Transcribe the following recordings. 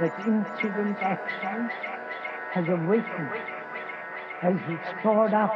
that incident, action, has awakened, has stored up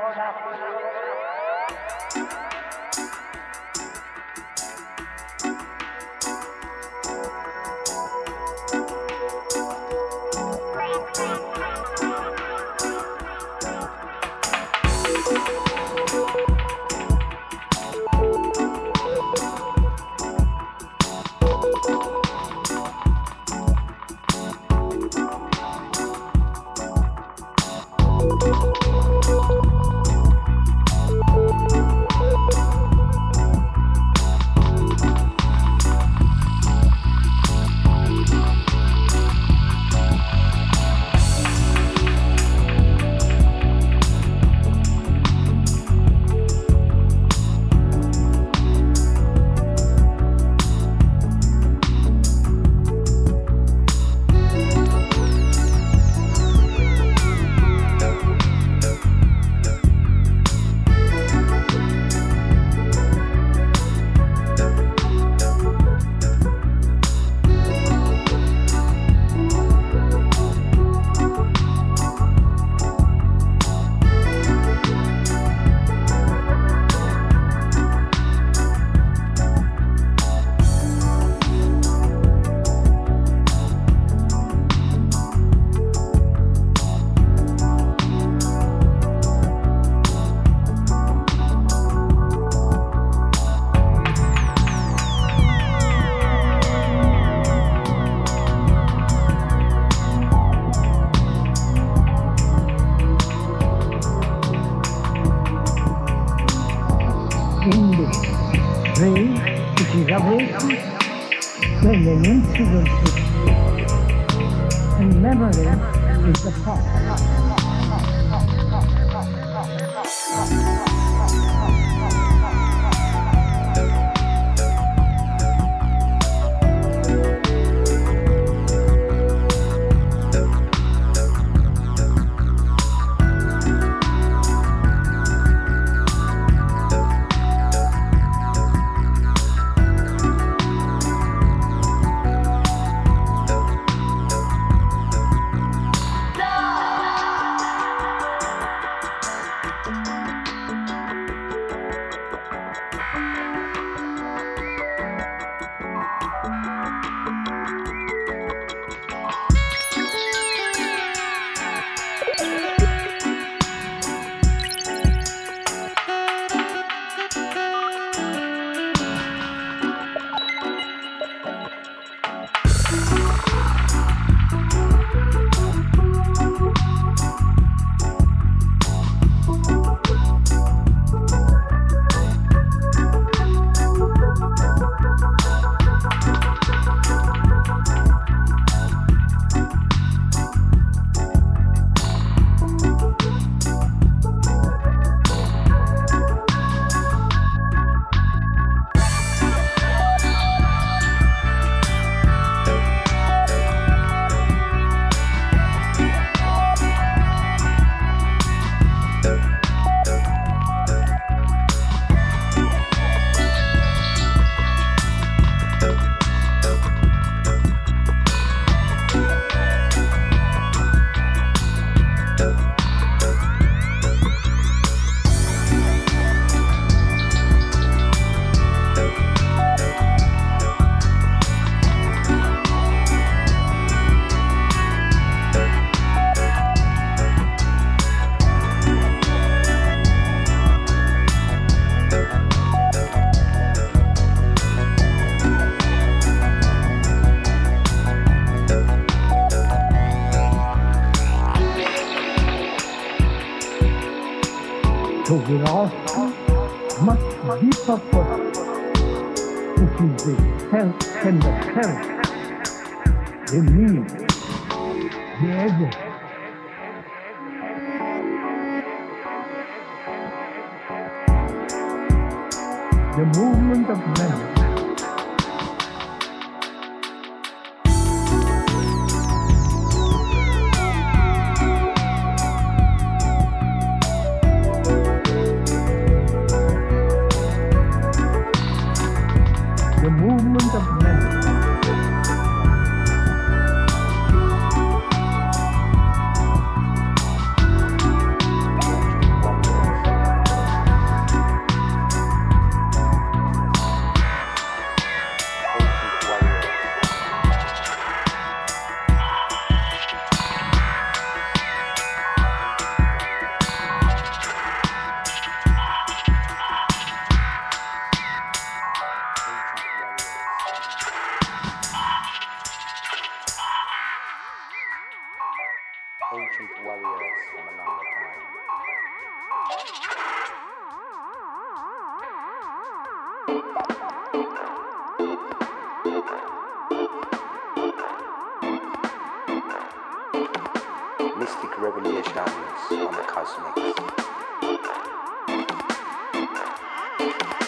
Yeah.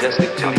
Majestic 22202.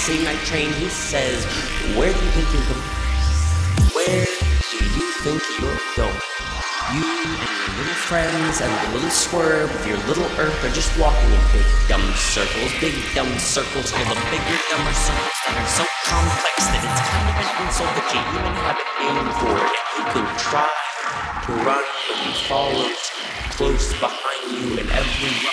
Same night train. He says, Where do you think you're going? Where do you think you're going? You and your little friends and the little swerve of your little earth are just walking in big dumb circles, big dumb circles full of bigger, dumber circles that are so complex that it's kind of an insult that you even have a name for it. You can try to run, but you follow close behind you, and every